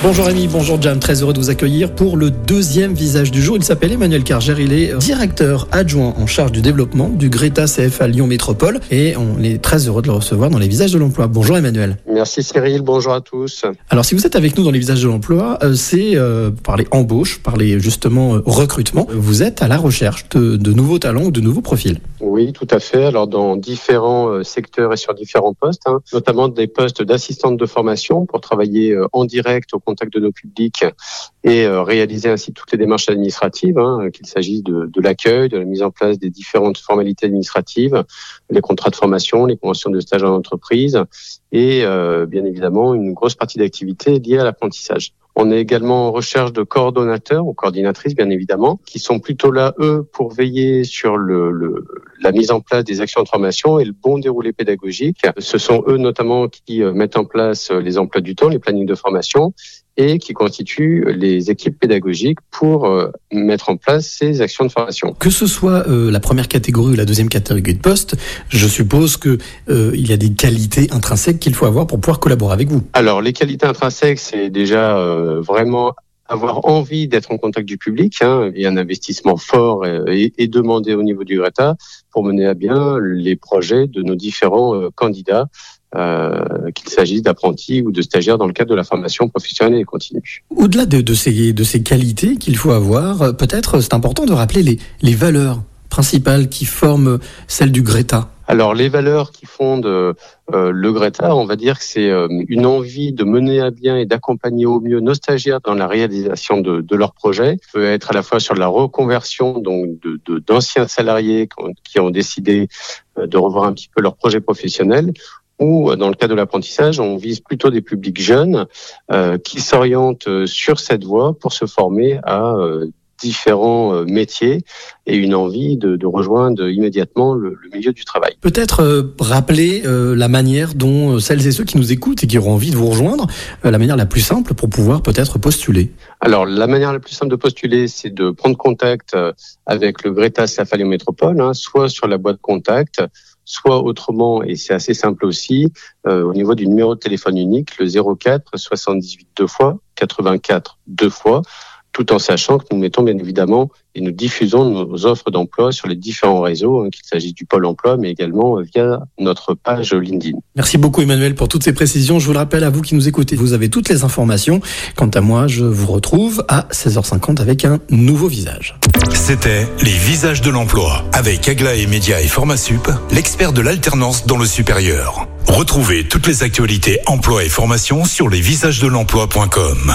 Bonjour Ami, bonjour Jam, très heureux de vous accueillir pour le deuxième visage du jour. Il s'appelle Emmanuel Carger, il est directeur adjoint en charge du développement du Greta CFA Lyon Métropole et on est très heureux de le recevoir dans les visages de l'emploi. Bonjour Emmanuel. Merci Cyril, bonjour à tous. Alors si vous êtes avec nous dans les visages de l'emploi, euh, c'est euh, par les embauches, par les justement euh, recrutements. Vous êtes à la recherche de, de nouveaux talents ou de nouveaux profils. Oui, tout à fait. Alors dans différents euh, secteurs et sur différents postes, hein, notamment des postes d'assistante de formation pour travailler euh, en direct au contact de nos publics et euh, réaliser ainsi toutes les démarches administratives, hein, qu'il s'agisse de, de l'accueil, de la mise en place des différentes formalités administratives, les contrats de formation, les conventions de stage en entreprise et euh, bien évidemment une grosse partie d'activité liée à l'apprentissage. On est également en recherche de coordonnateurs ou coordinatrices, bien évidemment, qui sont plutôt là, eux, pour veiller sur la mise en place des actions de formation et le bon déroulé pédagogique. Ce sont eux, notamment, qui euh, mettent en place euh, les emplois du temps, les plannings de formation et qui constituent les équipes pédagogiques pour euh, mettre en place ces actions de formation. Que ce soit euh, la première catégorie ou la deuxième catégorie de poste, je suppose que euh, il y a des qualités intrinsèques qu'il faut avoir pour pouvoir collaborer avec vous. Alors, les qualités intrinsèques, c'est déjà euh, vraiment avoir envie d'être en contact du public hein, et un investissement fort et, et, demandé au niveau du Greta pour mener à bien les projets de nos différents euh, candidats, euh, qu'il s'agisse d'apprentis ou de stagiaires dans le cadre de la formation professionnelle et continue. Au-delà de, de, ces, de ces qualités qu'il faut avoir, euh, peut-être c'est important de rappeler les, les valeurs principales qui forment celles du Greta. Alors les valeurs qui fondent euh, le Greta, on va dire que c'est euh, une envie de mener à bien et d'accompagner au mieux nos stagiaires dans la réalisation de, de leurs projets. Ça peut être à la fois sur la reconversion donc de d'anciens salariés qui ont décidé euh, de revoir un petit peu leur projet professionnel ou dans le cas de l'apprentissage, on vise plutôt des publics jeunes euh, qui s'orientent sur cette voie pour se former à euh, différents euh, métiers et une envie de, de rejoindre immédiatement le, le, milieu du travail. Peut-être euh, rappeler euh, la manière dont euh, celles et ceux qui nous écoutent et qui auront envie de vous rejoindre, euh, la manière la plus simple pour pouvoir peut-être postuler. Alors la manière la plus simple de postuler, c'est de prendre contact avec le Greta Safalio Métropole, hein, soit sur la boîte contact, soit autrement, et c'est assez simple aussi, euh, au niveau du numéro de téléphone unique, le 04 78 deux fois, 84 deux fois, tout en sachant que nous mettons bien évidemment et nous diffusons nos offres d'emploi sur les différents réseaux, hein, qu'il s'agisse du pôle emploi, mais également via notre page LinkedIn. Merci beaucoup Emmanuel pour toutes ces précisions. Je vous le rappelle à vous qui nous écoutez, vous avez toutes les informations. Quant à moi, je vous retrouve à 16h50 avec un nouveau visage. C'était les visages de l'emploi avec Aglaé Média et Formasup, l'expert de l'alternance dans le supérieur. Retrouvez toutes les actualités emploi et formation sur lesvisagesdelemploi.com.